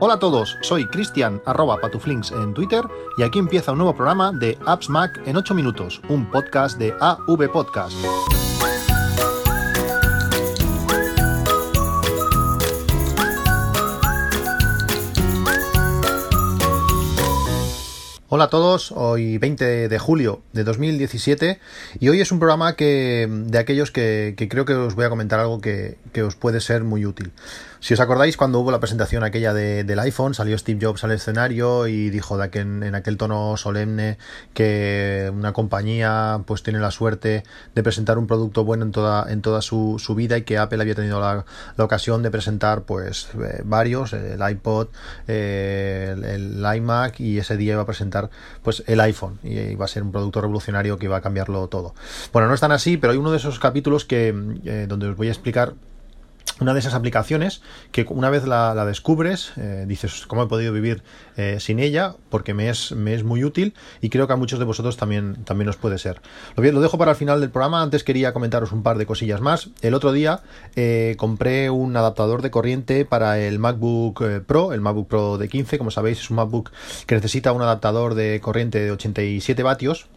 Hola a todos, soy Cristian arroba patuflinks en Twitter y aquí empieza un nuevo programa de Apps Mac en 8 minutos, un podcast de AV Podcast. Hola a todos, hoy 20 de julio de 2017 y hoy es un programa que de aquellos que, creo que os voy a comentar algo que, que os puede ser muy útil. Si os acordáis, cuando hubo la presentación aquella del iPhone, salió Steve Jobs al escenario y dijo en, aquel tono solemne que una compañía pues tiene la suerte de presentar un producto bueno en toda, en toda su, vida y que Apple había tenido la, ocasión de presentar pues eh, varios, el iPod, el, iMac y ese día iba a presentar pues el iPhone y iba a ser un producto revolucionario que iba a cambiarlo todo. Bueno, no es tan así, pero hay uno de esos capítulos que eh, donde os voy a explicar una de esas aplicaciones que una vez la, descubres, eh, dices, ¿cómo he podido vivir eh, sin ella? Porque me es, me es muy útil y creo que a muchos de vosotros también, también os puede ser. Lo, bien, lo dejo para el final del programa, antes quería comentaros un par de cosillas más. El otro día eh, compré un adaptador de corriente para el MacBook Pro, el MacBook Pro de 15, como sabéis es un MacBook que necesita un adaptador de corriente de 87 vatios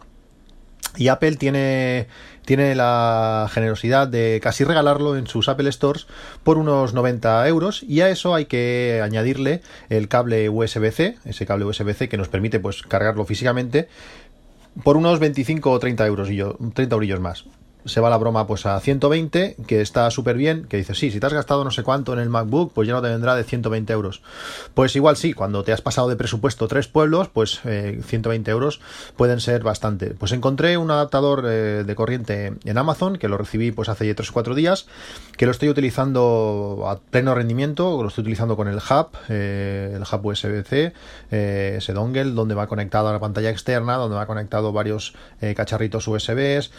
y Apple tiene, tiene la generosidad de casi regalarlo en sus Apple Stores por unos 90 euros. Y a eso hay que añadirle el cable USB-C, ese cable USB-C que nos permite pues cargarlo físicamente por unos 25 o 30 euros y yo, 30 eurillos más se va la broma pues a 120, que está súper bien, que dices, sí, si te has gastado no sé cuánto en el MacBook, pues ya no te vendrá de 120 euros. Pues igual sí, cuando te has pasado de presupuesto tres pueblos, pues 120 eh, euros pueden ser bastante. Pues encontré un adaptador eh, de corriente en Amazon, que lo recibí pues hace 3 o 4 días, que lo estoy utilizando a pleno rendimiento, lo estoy utilizando con el hub, eh, el hub USB-C, ese dongle, donde va conectado a la pantalla externa, donde va conectado varios cacharritos USBs,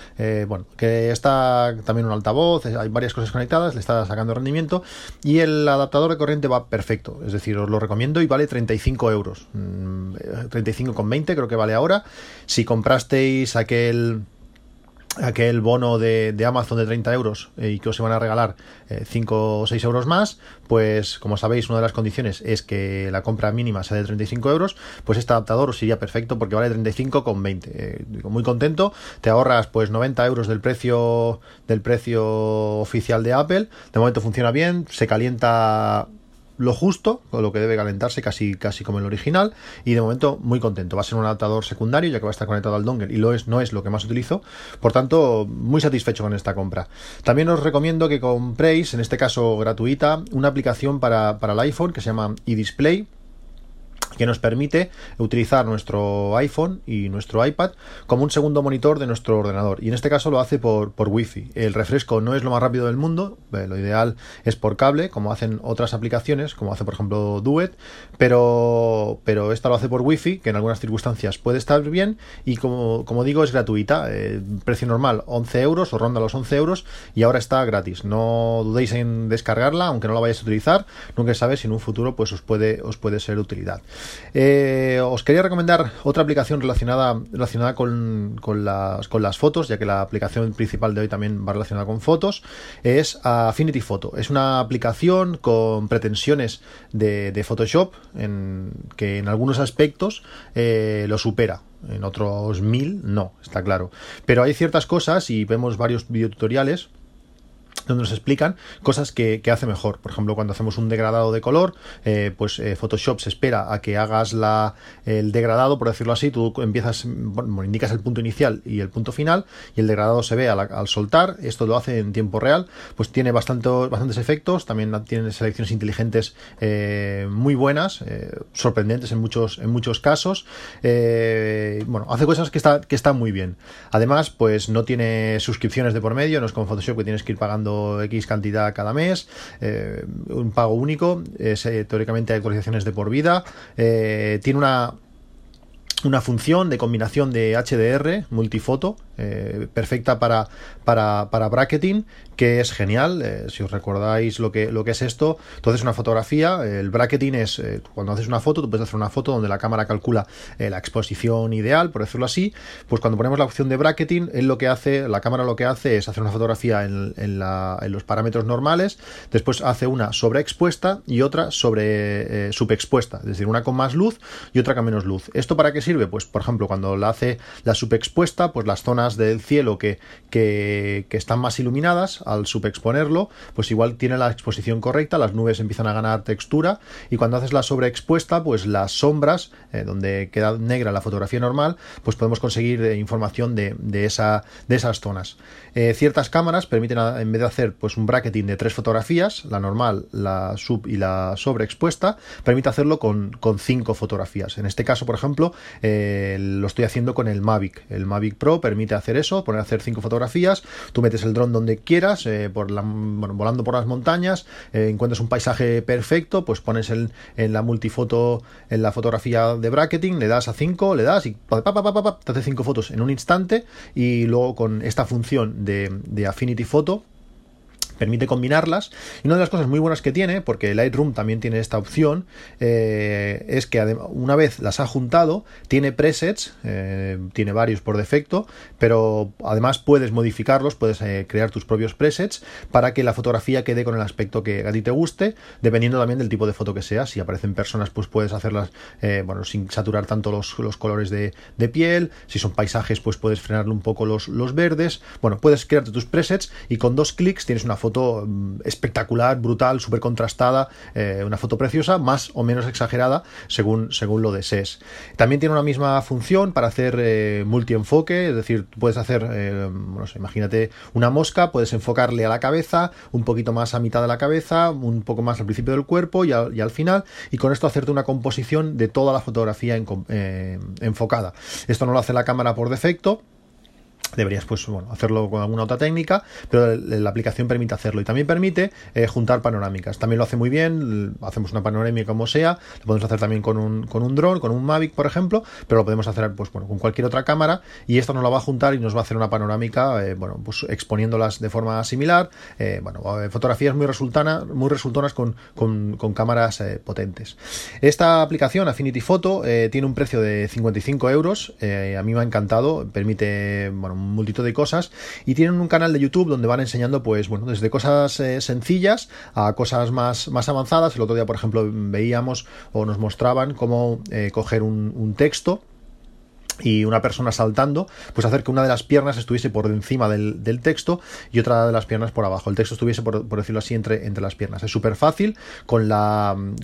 bueno, que está también un altavoz, hay varias cosas conectadas, le está sacando rendimiento y el adaptador de corriente va perfecto, es decir, os lo recomiendo y vale 35 euros, 35,20 mm, creo que vale ahora. Si comprasteis aquel aquel bono de, Amazon de 30 euros eh, y que os van a regalar 5 eh, o 6 euros más, pues como sabéis una de las condiciones es que la compra mínima sea de 35 euros, pues este adaptador os iría perfecto porque vale 35 con 20. Eh, muy contento, te ahorras pues 90 euros del precio del precio oficial de Apple, de momento funciona bien, se calienta lo justo, con lo que debe calentarse casi, casi como el original, y de momento muy contento. Va a ser un adaptador secundario, ya que va a estar conectado al dongle y lo es, no es lo que más utilizo, por tanto, muy satisfecho con esta compra. También os recomiendo que compréis, en este caso gratuita, una aplicación para, para el iPhone que se llama eDisplay que nos permite utilizar nuestro iPhone y nuestro iPad como un segundo monitor de nuestro ordenador. Y en este caso lo hace por, por Wi-Fi. El refresco no es lo más rápido del mundo, eh, lo ideal es por cable, como hacen otras aplicaciones, como hace por ejemplo Duet, pero, pero esta lo hace por Wi-Fi, que en algunas circunstancias puede estar bien, y como, como digo, es gratuita. Eh, precio normal 11 euros o ronda los 11 euros, y ahora está gratis. No dudéis en descargarla, aunque no la vayáis a utilizar, nunca sabéis si en un futuro pues os puede, os puede ser utilidad. Eh, os quería recomendar otra aplicación relacionada, relacionada con, las, con las fotos, ya que la aplicación principal de hoy también va relacionada con fotos. Es Affinity Photo. Es una aplicación con pretensiones de, Photoshop en, que en algunos aspectos eh, lo supera en otros mil no, está claro. Pero hay ciertas cosas y vemos varios videotutoriales donde nos explican cosas que, hace mejor. Por ejemplo, cuando hacemos un degradado de color, eh, pues eh, Photoshop se espera a que hagas la, el degradado, por decirlo así, tú empiezas, bueno, indicas el punto inicial y el punto final, y el degradado se ve al, soltar, esto lo hace en tiempo real, pues tiene bastante, bastantes efectos, también tiene selecciones inteligentes eh, muy buenas, sorprendentes en muchos, en muchos casos, bueno, hace cosas que, está, que están muy bien. Además, pues no tiene suscripciones de por medio, no es como Photoshop que tienes que ir pagando X cantidad cada mes, eh, un pago único, eh, teóricamente hay actualizaciones de por vida, eh, tiene una una función de combinación de HDR, multifoto, eh, perfecta para, para, para, bracketing, que es genial. Eh, si os recordáis lo que, lo que es esto, entonces una fotografía, el bracketing es eh, cuando haces una foto, tú puedes hacer una foto donde la cámara calcula la exposición ideal, por decirlo así. Pues cuando ponemos la opción de bracketing, él lo que hace, la cámara lo que hace es hacer una fotografía en, en, la, en los parámetros normales, después hace una sobreexpuesta y otra sobre subexpuesta, es decir, una con más luz y otra con menos luz. ¿Esto para qué sirve? Pues, por ejemplo, cuando la hace la subexpuesta, pues las zonas del cielo que, que, están más iluminadas, al subexponerlo, pues igual tiene la exposición correcta, las nubes empiezan a ganar textura, y cuando haces la sobreexpuesta, pues las sombras, eh, donde queda negra la fotografía normal, pues podemos conseguir eh, información de, de, esa, de esas zonas. Eh, ciertas cámaras permiten, en vez de hacer pues un bracketing de tres fotografías, la normal, la sub y la sobreexpuesta, permite hacerlo con, con cinco fotografías. En este caso, por ejemplo, lo estoy haciendo con el Mavic. El Mavic Pro permite hacer eso, poner a hacer cinco fotografías, tú metes el dron donde quieras, eh, por la, volando por las montañas, eh, encuentras un paisaje perfecto, pues pones el, en la multifoto, en la fotografía de bracketing, le das a 5, le das y pa, te hace cinco fotos en un instante y luego con esta función de, de Affinity Photo permite combinarlas. Y una de las cosas muy buenas que tiene, porque Lightroom también tiene esta opción, eh, es que una vez las ha juntado, tiene presets, eh, tiene varios por defecto, pero además puedes modificarlos, puedes eh, crear tus propios presets para que la fotografía quede con el aspecto que a ti te guste, dependiendo también del tipo de foto que sea. Si aparecen personas, pues puedes hacerlas, bueno, sin saturar tanto los, colores de, piel. Si son paisajes, pues puedes frenarle un poco los, los verdes. Bueno, puedes crearte tus presets y con dos clics tienes una foto mm, espectacular, brutal, súper contrastada, eh, una foto preciosa, más o menos exagerada según, según lo desees. También tiene una misma función para hacer eh, multienfoque, es decir, puedes hacer, eh, no sé, imagínate una mosca, puedes enfocarle a la cabeza, un poquito más a mitad de la cabeza, un poco más al principio del cuerpo y al, y al final, y con esto hacerte una composición de toda la fotografía enfocada. Esto no lo hace la cámara por defecto, deberías pues bueno hacerlo con alguna otra técnica pero la aplicación permite hacerlo. Y también permite eh, juntar panorámicas. También lo hace muy bien hacemos una panorámica como sea lo podemos hacer también con un con un dron con un Mavic por ejemplo pero lo podemos hacer pues bueno con cualquier otra cámara y esto nos lo va a juntar y nos va a hacer una panorámica eh, bueno pues exponiéndolas de forma similar. Eh, bueno fotografías muy resultanas muy resultonas con, con, con cámaras potentes. Esta aplicación Affinity Photo tiene un precio de 55 euros a mí me ha encantado permite bueno multitud de cosas y tienen un canal de YouTube donde van enseñando pues bueno desde cosas eh, sencillas a cosas más, más avanzadas. El otro día por ejemplo veíamos o nos mostraban cómo eh, coger un texto y una persona saltando, pues hacer que una de las piernas estuviese por encima del, texto y otra de las piernas por abajo. El texto estuviese, por, decirlo así, entre, entre las piernas. Es súper fácil. Con,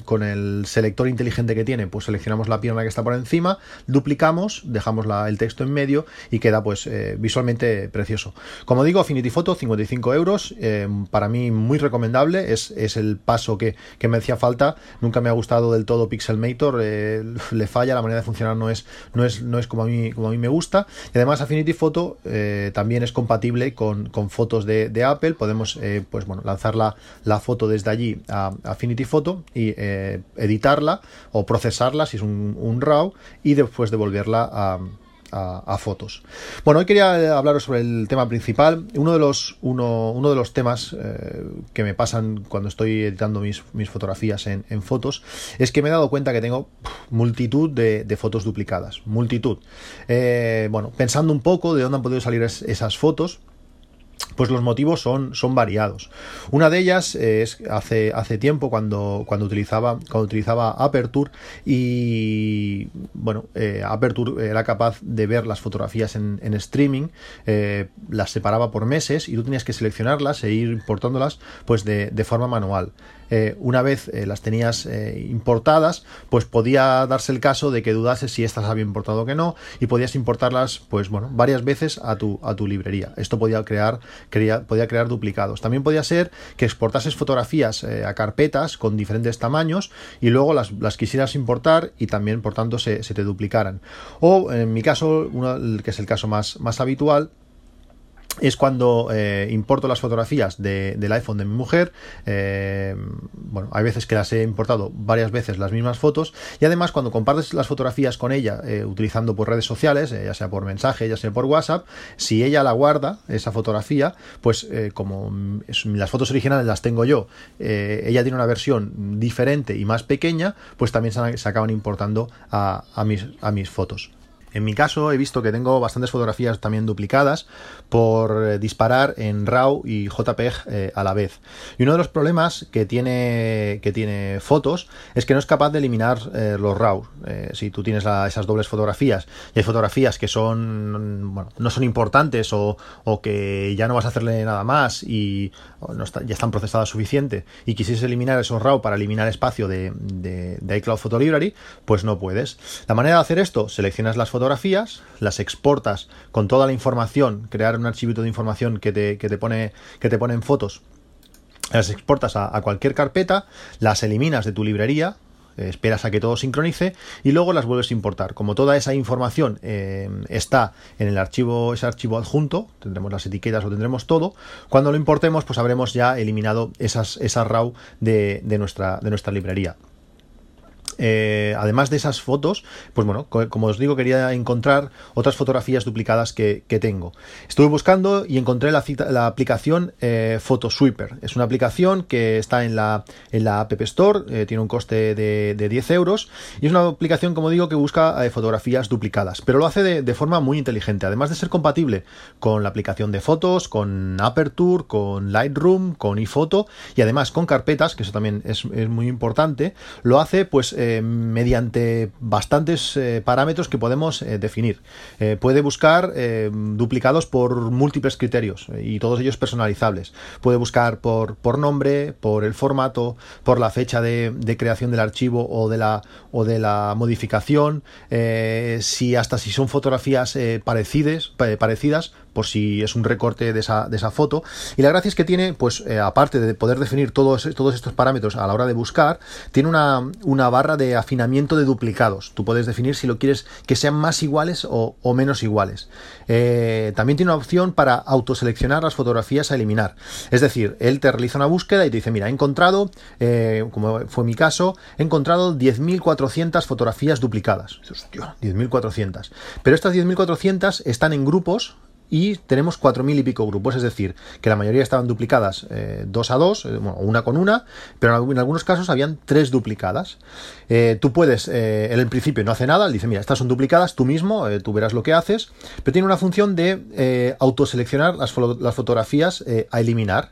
con el selector inteligente que tiene, pues seleccionamos la pierna que está por encima, duplicamos, dejamos la, el texto en medio y queda pues eh, visualmente precioso. Como digo, Affinity Photo, 55 euros. Eh, para mí muy recomendable. Es, es el paso que, que, me hacía falta. Nunca me ha gustado del todo Pixelmator. Eh, le falla, la manera de funcionar no es, no es, no es como como a mí me gusta. Y además Affinity Photo eh, también es compatible con, fotos de, Apple. Podemos eh, pues bueno, lanzar la, foto desde allí a Affinity Photo y eh, editarla o procesarla si es un, un RAW y después devolverla a a, fotos. Bueno, hoy quería hablaros sobre el tema principal. Uno de los, uno, uno de los temas eh, que me pasan cuando estoy editando mis, mis fotografías en, fotos es que me he dado cuenta que tengo multitud de, fotos duplicadas. Multitud. Eh, bueno, pensando un poco de dónde han podido salir esas fotos pues los motivos son, son variados. Una de ellas es hace, hace tiempo cuando, cuando, utilizaba, cuando utilizaba Aperture y bueno, eh, Aperture era capaz de ver las fotografías en, streaming, eh, las separaba por meses y tú tenías que seleccionarlas e ir importándolas pues de, de forma manual. Eh, una vez eh, las tenías eh, importadas, pues podía darse el caso de que dudases si estas había importado o que no, y podías importarlas, pues bueno, varias veces a tu, a tu librería. Esto podía crear, podía crear duplicados. También podía ser que exportases fotografías a carpetas con diferentes tamaños y luego las, quisieras importar y también, por tanto, se, se te duplicaran. O en mi caso, uno, que es el caso más, más habitual, es cuando eh, importo las fotografías del iPhone de mi mujer. Eh, bueno, hay veces que las he importado varias veces las mismas fotos. Y además, cuando compartes las fotografías con ella eh, utilizando por redes sociales, ya sea por mensaje, ya sea por WhatsApp, si ella la guarda, esa fotografía, pues como las fotos originales las tengo yo, ella tiene una versión diferente y más pequeña, pues también se, acaban importando a, mis, a mis fotos. En mi caso he visto que tengo bastantes fotografías también duplicadas por eh, disparar en RAW y JPEG eh, a la vez. Y uno de los problemas que tiene, que tiene fotos es que no es capaz de eliminar eh, los RAW. si tú tienes esas dobles fotografías y hay fotografías que son bueno, no son importantes o, que ya no vas a hacerle nada más y ya están procesadas suficiente y quisieses eliminar esos RAW para eliminar espacio de, de, de iCloud Photo Library, pues no puedes. La manera de hacer esto, seleccionas las fotografías, las exportas con toda la información, crear un archivito de información que te, que te pone que te pone en fotos, las exportas a, cualquier carpeta, las eliminas de tu librería, eh, esperas a que todo sincronice y luego las vuelves a importar. Como toda esa información eh, está en el archivo, ese archivo adjunto, tendremos las etiquetas, lo tendremos todo. Cuando lo importemos, pues habremos ya eliminado esas, esas RAW de, de, nuestra, de nuestra librería. Eh, además de esas fotos, pues bueno, como os digo, quería encontrar otras fotografías duplicadas que, tengo. Estuve buscando y encontré la, la aplicación eh, Photosweeper. Es una aplicación que está en la, en la App Store, eh, tiene un coste de, 10 euros y es una aplicación, como digo, que busca eh, fotografías duplicadas, pero lo hace de, forma muy inteligente. Además de ser compatible con la aplicación de fotos, con Aperture, con Lightroom, con iPhoto y además con carpetas, que eso también es, es muy importante, lo hace pues eh, mediante bastantes eh, parámetros que podemos eh, definir. puede buscar duplicados por múltiples criterios y todos ellos personalizables. Puede buscar por, por nombre, por el formato, por la fecha de, creación del archivo o de la, o de la modificación, si hasta si son fotografías parecidas, por si es un recorte de esa, de esa foto. Y la gracia es que tiene, pues aparte de poder definir todos, todos estos parámetros a la hora de buscar, tiene una, una barra de afinamiento de duplicados. Tú puedes definir si lo quieres que sean más iguales o, menos iguales. Eh, también tiene una opción para autoseleccionar las fotografías a eliminar. Es decir, él te realiza una búsqueda y te dice, mira, he encontrado, eh, como fue mi caso, he encontrado 10.400 fotografías duplicadas. 10.400. Pero estas 10.400 están en grupos y tenemos 4.000 y pico grupos, es decir, que la mayoría estaban duplicadas eh, dos a dos, eh, bueno, una con una, pero en, algunos casos habían tres duplicadas. Eh, tú puedes, en el principio no hace nada, él dice, mira, estas son duplicadas, tú mismo, tú verás lo que haces, pero tiene una función de autoseleccionar las, las fotografías a eliminar.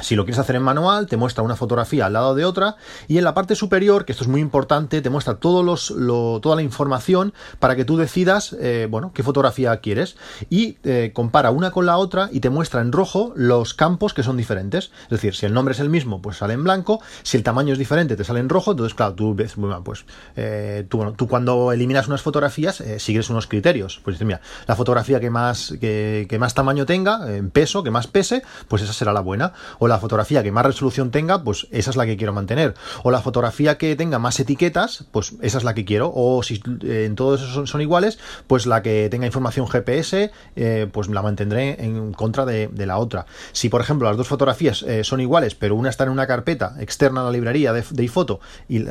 Si lo quieres hacer en manual, te muestra una fotografía al lado de otra y en la parte superior, que esto es muy importante, te muestra toda la información para que tú decidas, eh, bueno, qué fotografía quieres y eh, compara una con la otra y te muestra en rojo los campos que son diferentes. Es decir, si el nombre es el mismo, pues sale en blanco, si el tamaño es diferente, te sale en rojo, entonces claro, tú ves, pues eh, tú, cuando eliminas unas fotografías sigues unos criterios. Pues mira, la fotografía que más, que más tamaño tenga, en peso, que más pese, pues esa será la buena o la fotografía que más resolución tenga, pues esa es la que quiero mantener. O la fotografía que tenga más etiquetas, pues esa es la que quiero. O si eh, en todos esos son, iguales, pues la que tenga información GPS, eh, pues la mantendré en contra de, la otra. Si, por ejemplo, las dos fotografías eh, son iguales, pero una está en una carpeta externa a la librería de,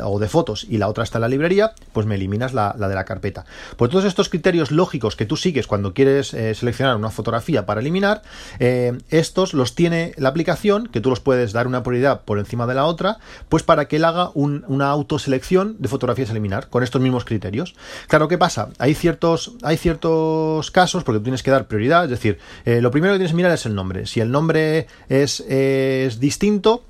o de fotos y la otra está en la librería, pues me eliminas la, de la carpeta. Pues todos estos criterios lógicos que tú sigues cuando quieres seleccionar una fotografía para eliminar, estos los tiene la aplicación que tú los puedes dar una prioridad por encima de la otra, pues para que él haga una autoselección de fotografías a eliminar con estos mismos criterios. Claro, ¿qué pasa? Hay ciertos, hay ciertos casos porque tú tienes que dar prioridad, es decir, eh, lo primero que tienes que mirar es el nombre. Si el nombre es, es distinto,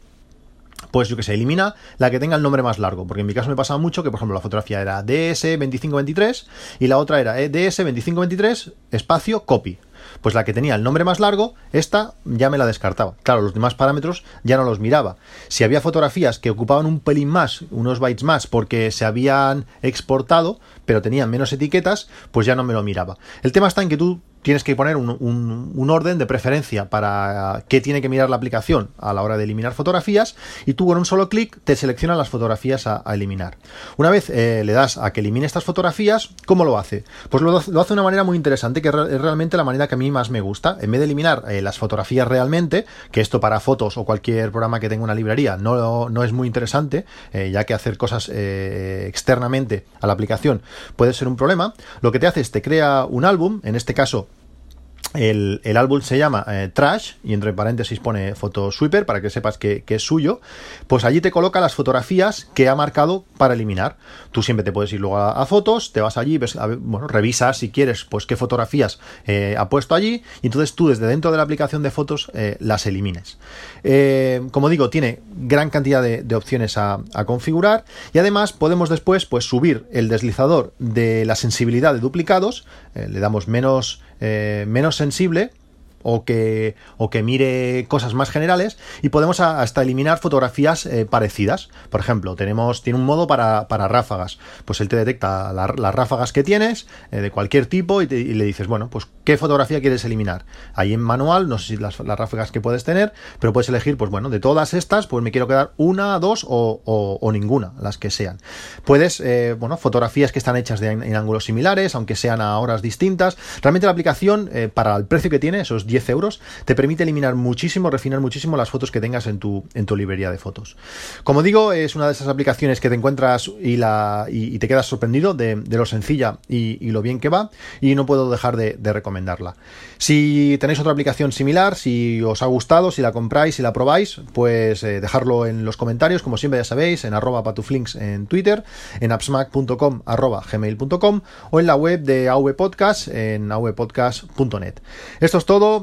pues yo que sé, elimina la que tenga el nombre más largo, porque en mi caso me pasaba mucho que, por ejemplo, la fotografía era DS2523 y la otra era DS2523 espacio copy pues la que tenía el nombre más largo, esta ya me la descartaba. Claro, los demás parámetros ya no los miraba. Si había fotografías que ocupaban un pelín más, unos bytes más, porque se habían exportado, pero tenían menos etiquetas, pues ya no me lo miraba. El tema está en que tú tienes que poner un, orden de preferencia para qué tiene que mirar la aplicación a la hora de eliminar fotografías y tú con un solo clic te selecciona las fotografías a, eliminar. Una vez eh, le das a que elimine estas fotografías, ¿cómo lo hace? Pues lo, hace de una manera muy interesante, que es realmente la manera que a mí más me gusta. En vez de eliminar eh, las fotografías realmente, que esto para fotos o cualquier programa que tenga una librería no, no es muy interesante, eh, ya que hacer cosas externamente a la aplicación puede ser un problema, lo que te hace es te crea un álbum, en este caso el, álbum se llama eh, Trash y entre paréntesis pone Photo Sweeper para que sepas que, es suyo. Pues allí te coloca las fotografías que ha marcado para eliminar. Tú siempre te puedes ir luego a, fotos, te vas allí, ves, bueno, revisas si quieres pues qué fotografías eh, ha puesto allí y entonces tú desde dentro de la aplicación de fotos eh, las elimines. como digo, tiene gran cantidad de, opciones a, a, configurar y además podemos después pues subir el deslizador de la sensibilidad de duplicados, le damos menos eh, menos sensible o que, o que mire cosas más generales y podemos hasta eliminar fotografías eh, parecidas. Por ejemplo, tenemos, tiene un modo para, ráfagas. Pues él te detecta las ráfagas que tienes eh, de cualquier tipo y, le dices, bueno, pues qué fotografía quieres eliminar. Ahí en manual, no sé si las, ráfagas que puedes tener, pero puedes elegir, pues bueno, de todas estas, pues me quiero quedar una, dos o, ninguna, las que sean. Puedes, eh, bueno, fotografías que están hechas en ángulos similares, aunque sean a horas distintas. Realmente la aplicación, para el precio que tiene, esos 10 euros, te permite eliminar muchísimo, refinar muchísimo las fotos que tengas en tu, en tu librería de fotos. Como digo, es una de esas aplicaciones que te encuentras y, te quedas sorprendido de, lo sencilla y, lo bien que va, y no puedo dejar de, recomendarla. Si tenéis otra aplicación similar, si os ha gustado, si la compráis, si la probáis, pues eh, dejarlo en los comentarios, como siempre ya sabéis, en arroba patuflinks en Twitter, en appsmac.com arroba gmail.com o en la web de AV Podcast en avpodcast.net. Esto es todo,